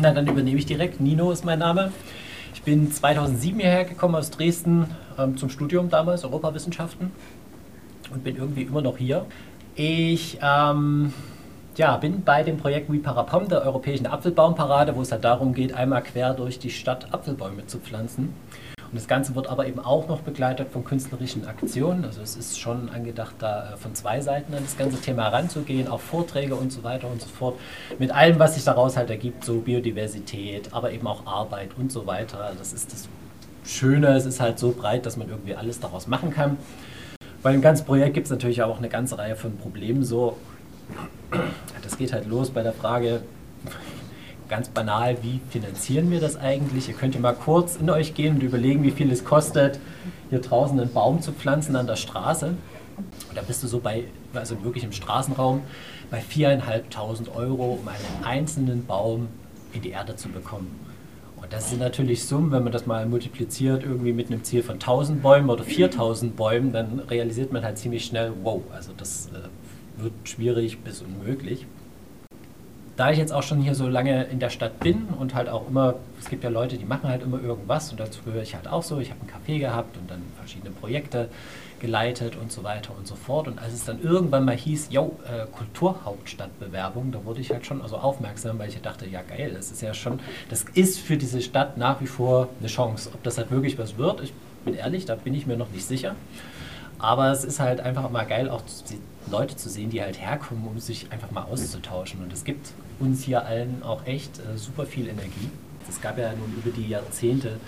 Na, dann übernehme ich direkt. Nino ist mein Name. Ich bin 2007 hierher gekommen aus Dresden ähm, zum Studium damals, Europawissenschaften. Und bin irgendwie immer noch hier. Ich ähm, ja, bin bei dem Projekt WeParapom, der Europäischen Apfelbaumparade, wo es halt darum geht, einmal quer durch die Stadt Apfelbäume zu pflanzen. Und das Ganze wird aber eben auch noch begleitet von künstlerischen Aktionen. Also es ist schon angedacht, da äh, von zwei Seiten an das ganze Thema heranzugehen, auch Vorträge und so weiter und so fort. Mit allem, was sich daraus halt ergibt, so Biodiversität, aber eben auch Arbeit und so weiter. Das ist das Schöne, es ist halt so breit, dass man irgendwie alles daraus machen kann. Bei dem ganzen Projekt gibt es natürlich auch eine ganze Reihe von Problemen. So, das geht halt los bei der Frage, ganz banal, wie finanzieren wir das eigentlich? Ihr könnt ja mal kurz in euch gehen und überlegen, wie viel es kostet, hier draußen einen Baum zu pflanzen an der Straße. Und da bist du so bei, also wirklich im Straßenraum, bei 4.500 Euro, um einen einzelnen Baum in die Erde zu bekommen. Und das sind natürlich Summen, wenn man das mal multipliziert, irgendwie mit einem Ziel von 1000 Bäumen oder 4000 Bäumen, dann realisiert man halt ziemlich schnell, wow, also das äh, wird schwierig bis unmöglich da ich jetzt auch schon hier so lange in der Stadt bin und halt auch immer, es gibt ja Leute, die machen halt immer irgendwas und dazu gehöre ich halt auch so. Ich habe einen Café gehabt und dann verschiedene Projekte geleitet und so weiter und so fort. Und als es dann irgendwann mal hieß, yo, äh, Kulturhauptstadtbewerbung, da wurde ich halt schon also aufmerksam, weil ich dachte, ja geil, das ist ja schon, das ist für diese Stadt nach wie vor eine Chance. Ob das halt wirklich was wird, ich bin ehrlich, da bin ich mir noch nicht sicher. Aber es ist halt einfach mal geil, auch Leute zu sehen, die halt herkommen, um sich einfach mal auszutauschen. Und es gibt uns hier allen auch echt äh, super viel Energie. Es gab ja nun über die Jahrzehnte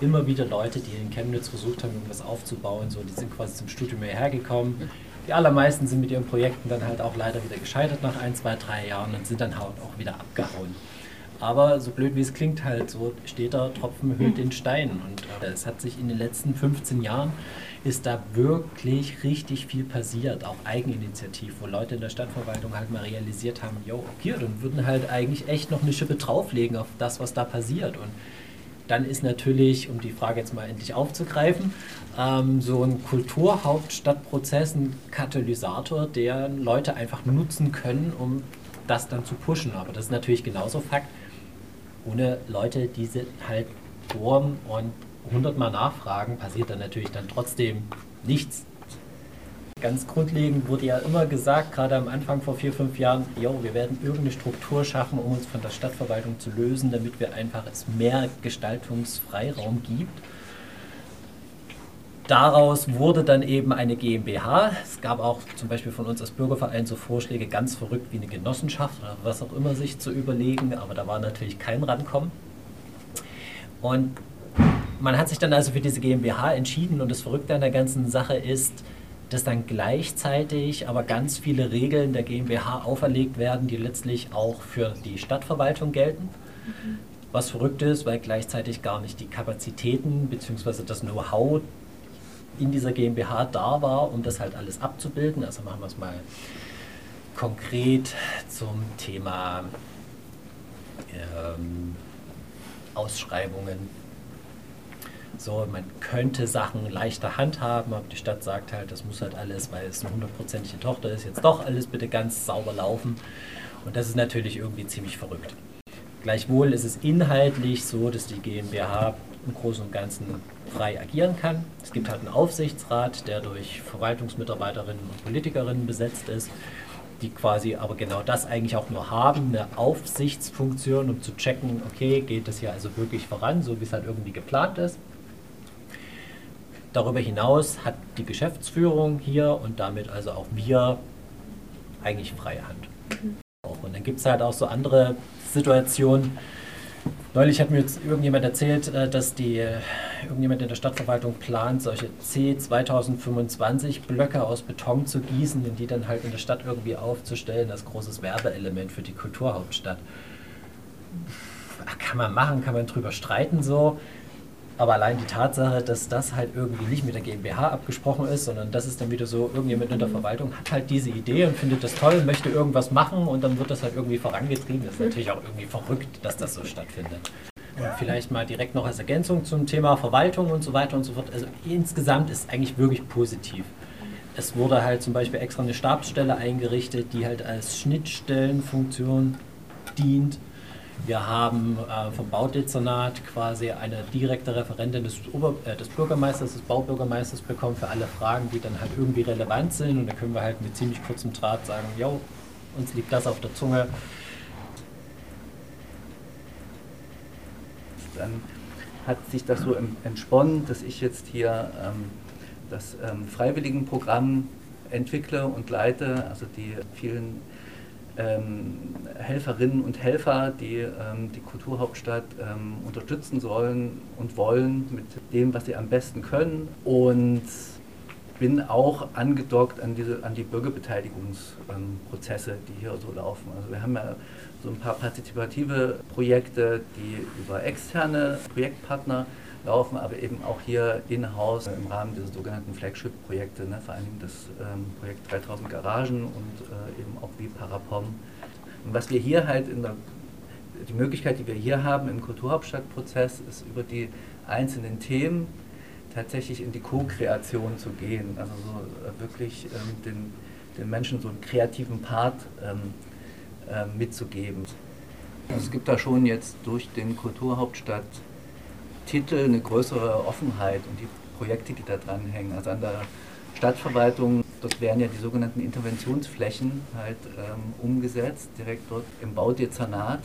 immer wieder Leute, die in Chemnitz versucht haben, irgendwas aufzubauen. So, die sind quasi zum Studium hierher gekommen. Die allermeisten sind mit ihren Projekten dann halt auch leider wieder gescheitert nach ein, zwei, drei Jahren und sind dann halt auch wieder abgehauen. Aber so blöd wie es klingt, halt so steht der Tropfen hüllt den Stein. Und äh, es hat sich in den letzten 15 Jahren ist da wirklich richtig viel passiert, auch Eigeninitiativ, wo Leute in der Stadtverwaltung halt mal realisiert haben, jo, hier, dann würden halt eigentlich echt noch eine Schippe drauflegen auf das, was da passiert. Und dann ist natürlich, um die Frage jetzt mal endlich aufzugreifen, ähm, so ein Kulturhauptstadtprozess ein Katalysator, der Leute einfach nutzen können, um das dann zu pushen. Aber das ist natürlich genauso Fakt. Ohne Leute, die sind halt bohren und hundertmal nachfragen, passiert dann natürlich dann trotzdem nichts. Ganz grundlegend wurde ja immer gesagt, gerade am Anfang vor vier, fünf Jahren, jo, wir werden irgendeine Struktur schaffen, um uns von der Stadtverwaltung zu lösen, damit wir einfach es mehr Gestaltungsfreiraum gibt. Daraus wurde dann eben eine GmbH. Es gab auch zum Beispiel von uns als Bürgerverein so Vorschläge, ganz verrückt wie eine Genossenschaft oder was auch immer sich zu überlegen, aber da war natürlich kein Rankommen. Und man hat sich dann also für diese GmbH entschieden und das Verrückte an der ganzen Sache ist, dass dann gleichzeitig aber ganz viele Regeln der GmbH auferlegt werden, die letztlich auch für die Stadtverwaltung gelten. Mhm. Was verrückt ist, weil gleichzeitig gar nicht die Kapazitäten bzw. das Know-how in dieser GmbH da war, um das halt alles abzubilden. Also machen wir es mal konkret zum Thema ähm, Ausschreibungen so, man könnte Sachen leichter handhaben, aber die Stadt sagt halt, das muss halt alles, weil es eine hundertprozentige Tochter ist, jetzt doch alles bitte ganz sauber laufen. Und das ist natürlich irgendwie ziemlich verrückt. Gleichwohl ist es inhaltlich so, dass die GmbH im Großen und Ganzen frei agieren kann. Es gibt halt einen Aufsichtsrat, der durch Verwaltungsmitarbeiterinnen und Politikerinnen besetzt ist, die quasi aber genau das eigentlich auch nur haben, eine Aufsichtsfunktion, um zu checken, okay, geht das hier also wirklich voran, so wie es halt irgendwie geplant ist. Darüber hinaus hat die Geschäftsführung hier und damit also auch wir eigentlich freie Hand. Und dann gibt es halt auch so andere Situationen. Neulich hat mir jetzt irgendjemand erzählt, äh, dass die, äh, irgendjemand in der Stadtverwaltung plant, solche C2025 Blöcke aus Beton zu gießen und die dann halt in der Stadt irgendwie aufzustellen als großes Werbeelement für die Kulturhauptstadt. Kann man machen, kann man drüber streiten so. Aber allein die Tatsache, dass das halt irgendwie nicht mit der GmbH abgesprochen ist, sondern das ist dann wieder so, irgendjemand in der Verwaltung hat halt diese Idee und findet das toll, möchte irgendwas machen und dann wird das halt irgendwie vorangetrieben. Das ist natürlich auch irgendwie verrückt, dass das so stattfindet. Und vielleicht mal direkt noch als Ergänzung zum Thema Verwaltung und so weiter und so fort. Also insgesamt ist eigentlich wirklich positiv. Es wurde halt zum Beispiel extra eine Stabsstelle eingerichtet, die halt als Schnittstellenfunktion dient Wir haben äh, vom Baudezernat quasi eine direkte Referentin des, Ober äh, des Bürgermeisters, des Baubürgermeisters bekommen für alle Fragen, die dann halt irgendwie relevant sind. Und da können wir halt mit ziemlich kurzem Draht sagen, jo, uns liegt das auf der Zunge. Dann hat sich das so entsponnen, dass ich jetzt hier ähm, das ähm, Freiwilligenprogramm entwickle und leite, also die vielen Helferinnen und Helfer, die ähm, die Kulturhauptstadt ähm, unterstützen sollen und wollen mit dem, was sie am besten können. Und bin auch angedockt an, diese, an die Bürgerbeteiligungsprozesse, die hier so laufen. Also wir haben ja so ein paar partizipative Projekte, die über externe Projektpartner laufen, aber eben auch hier in-house im Rahmen dieser sogenannten Flagship-Projekte, ne, vor allem das ähm, Projekt 3000 Garagen und äh, eben auch wie Parapom. Und was wir hier halt in der, die Möglichkeit, die wir hier haben im Kulturhauptstadtprozess, ist über die einzelnen Themen tatsächlich in die Co-Kreation zu gehen, also so äh, wirklich ähm, den, den Menschen so einen kreativen Part ähm, äh, mitzugeben. Also es gibt da schon jetzt durch den Kulturhauptstadt Titel eine größere Offenheit und die Projekte, die da dranhängen. Also an der Stadtverwaltung, dort werden ja die sogenannten Interventionsflächen halt ähm, umgesetzt, direkt dort im Baudezernat.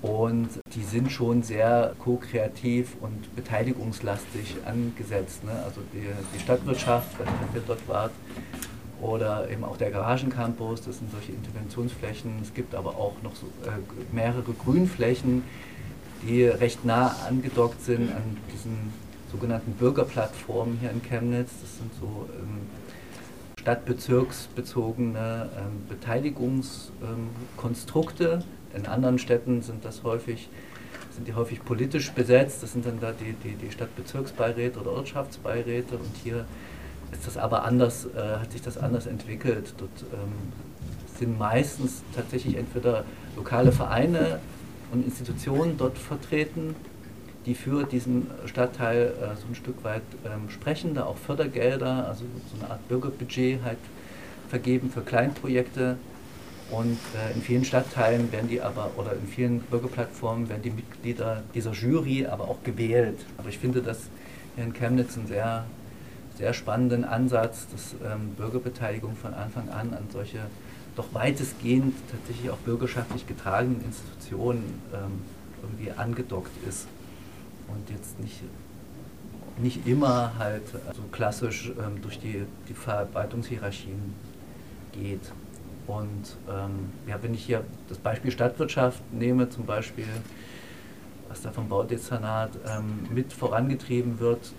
Und die sind schon sehr ko-kreativ und beteiligungslastig angesetzt. Ne? Also die, die Stadtwirtschaft, wenn ihr dort wart, oder eben auch der Garagencampus, das sind solche Interventionsflächen. Es gibt aber auch noch so, äh, mehrere Grünflächen, die recht nah angedockt sind an diesen sogenannten Bürgerplattformen hier in Chemnitz. Das sind so ähm, stadtbezirksbezogene ähm, Beteiligungskonstrukte. Ähm, in anderen Städten sind das häufig sind die häufig politisch besetzt. Das sind dann da die, die, die Stadtbezirksbeiräte oder Ortschaftsbeiräte. Und hier ist das aber anders, äh, hat sich das anders entwickelt. Dort ähm, sind meistens tatsächlich entweder lokale Vereine und Institutionen dort vertreten, die für diesen Stadtteil äh, so ein Stück weit ähm, sprechen, da auch Fördergelder, also so eine Art Bürgerbudget halt vergeben für Kleinprojekte. Und äh, in vielen Stadtteilen werden die aber, oder in vielen Bürgerplattformen werden die Mitglieder dieser Jury aber auch gewählt. Aber ich finde das hier in Chemnitz einen sehr, sehr spannenden Ansatz, dass ähm, Bürgerbeteiligung von Anfang an an solche doch weitestgehend tatsächlich auch bürgerschaftlich getragenen Institutionen ähm, irgendwie angedockt ist und jetzt nicht, nicht immer halt so also klassisch ähm, durch die, die Verwaltungshierarchien geht. Und ähm, ja, wenn ich hier das Beispiel Stadtwirtschaft nehme, zum Beispiel, was da vom Baudezernat ähm, mit vorangetrieben wird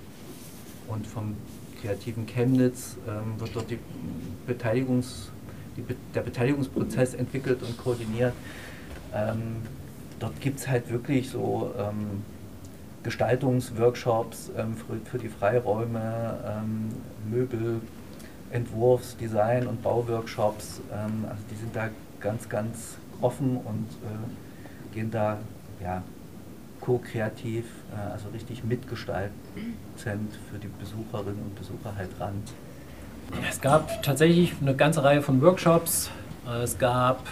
und vom kreativen Chemnitz ähm, wird dort die Beteiligungs- die, der Beteiligungsprozess entwickelt und koordiniert. Ähm, dort gibt es halt wirklich so ähm, Gestaltungsworkshops ähm, für, für, die Freiräume, ähm, Möbel, Entwurfs-, Design- und Bauworkshops. Ähm, also die sind da ganz, ganz offen und äh, gehen da ja, co-kreativ, äh, also richtig mitgestaltend für die Besucherinnen und Besucher halt ran. Es gab tatsächlich eine ganze Reihe von Workshops. Es gab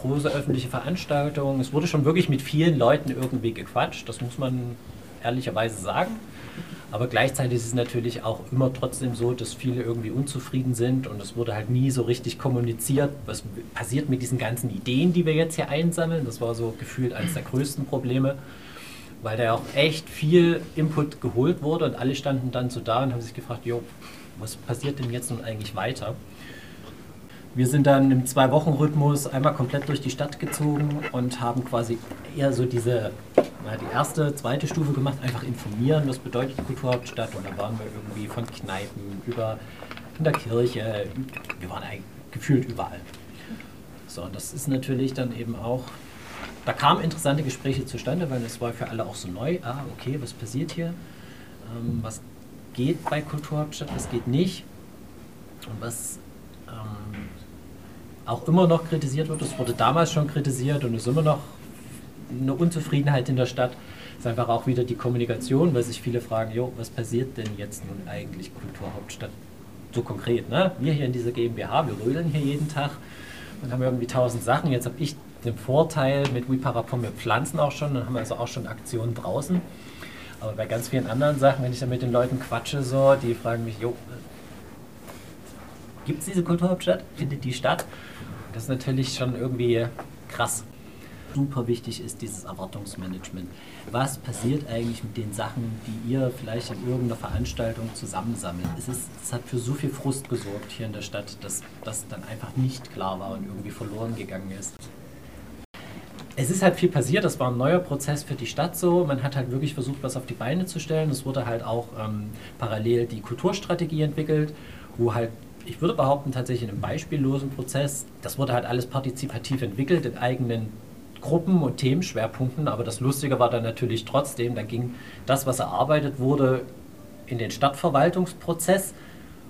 große öffentliche Veranstaltungen. Es wurde schon wirklich mit vielen Leuten irgendwie gequatscht. Das muss man ehrlicherweise sagen. Aber gleichzeitig ist es natürlich auch immer trotzdem so, dass viele irgendwie unzufrieden sind und es wurde halt nie so richtig kommuniziert, was passiert mit diesen ganzen Ideen, die wir jetzt hier einsammeln. Das war so gefühlt eines der größten Probleme, weil da auch echt viel Input geholt wurde und alle standen dann so da und haben sich gefragt, jo, was passiert denn jetzt nun eigentlich weiter? Wir sind dann im Zwei-Wochen-Rhythmus einmal komplett durch die Stadt gezogen und haben quasi eher so diese, na, die erste, zweite Stufe gemacht, einfach informieren, was bedeutet Kulturhauptstadt. Und da waren wir irgendwie von Kneipen über in der Kirche, wir waren eigentlich gefühlt überall. So, und das ist natürlich dann eben auch, da kamen interessante Gespräche zustande, weil es war für alle auch so neu. Ah, okay, was passiert hier? Ähm, was geht bei Kulturhauptstadt, was geht nicht. Und was ähm, auch immer noch kritisiert wird, das wurde damals schon kritisiert und ist immer noch eine Unzufriedenheit in der Stadt, ist einfach auch wieder die Kommunikation, weil sich viele fragen, jo, was passiert denn jetzt nun eigentlich Kulturhauptstadt so konkret? Ne? Wir hier in dieser GmbH, wir rödeln hier jeden Tag und haben irgendwie tausend Sachen. Jetzt habe ich den Vorteil mit WeParapon, wir pflanzen auch schon, dann haben wir also auch schon Aktionen draußen. Aber bei ganz vielen anderen Sachen, wenn ich dann mit den Leuten quatsche, so, die fragen mich, jo, gibt es diese Kulturhauptstadt? Findet die statt? Das ist natürlich schon irgendwie krass. Super wichtig ist dieses Erwartungsmanagement. Was passiert eigentlich mit den Sachen, die ihr vielleicht in irgendeiner Veranstaltung zusammensammelt? Es, ist, es hat für so viel Frust gesorgt hier in der Stadt, dass das dann einfach nicht klar war und irgendwie verloren gegangen ist. Es ist halt viel passiert, das war ein neuer Prozess für die Stadt so. Man hat halt wirklich versucht, was auf die Beine zu stellen. Es wurde halt auch ähm, parallel die Kulturstrategie entwickelt, wo halt ich würde behaupten, tatsächlich in einem beispiellosen Prozess. Das wurde halt alles partizipativ entwickelt in eigenen Gruppen und Themenschwerpunkten, aber das Lustige war dann natürlich trotzdem, dann ging das, was erarbeitet wurde, in den Stadtverwaltungsprozess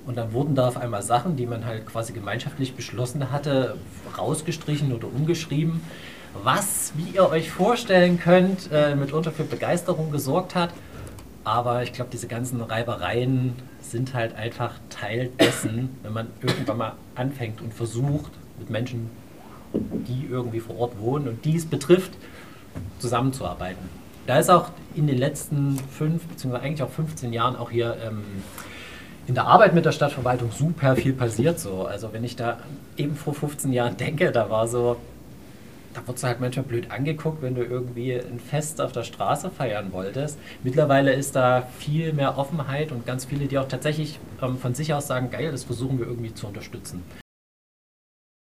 und dann wurden da auf einmal Sachen, die man halt quasi gemeinschaftlich beschlossen hatte, rausgestrichen oder umgeschrieben, was, wie ihr euch vorstellen könnt, äh, mitunter für Begeisterung gesorgt hat. Aber ich glaube, diese ganzen Reibereien sind halt einfach Teil dessen, wenn man irgendwann mal anfängt und versucht, mit Menschen, die irgendwie vor Ort wohnen und die es betrifft, zusammenzuarbeiten. Da ist auch in den letzten fünf, beziehungsweise eigentlich auch 15 Jahren auch hier ähm, in der Arbeit mit der Stadtverwaltung super viel passiert. So. Also wenn ich da eben vor 15 Jahren denke, da war so, da wurdest du halt manchmal blöd angeguckt, wenn du irgendwie ein Fest auf der Straße feiern wolltest. Mittlerweile ist da viel mehr Offenheit und ganz viele, die auch tatsächlich ähm, von sich aus sagen, geil, das versuchen wir irgendwie zu unterstützen.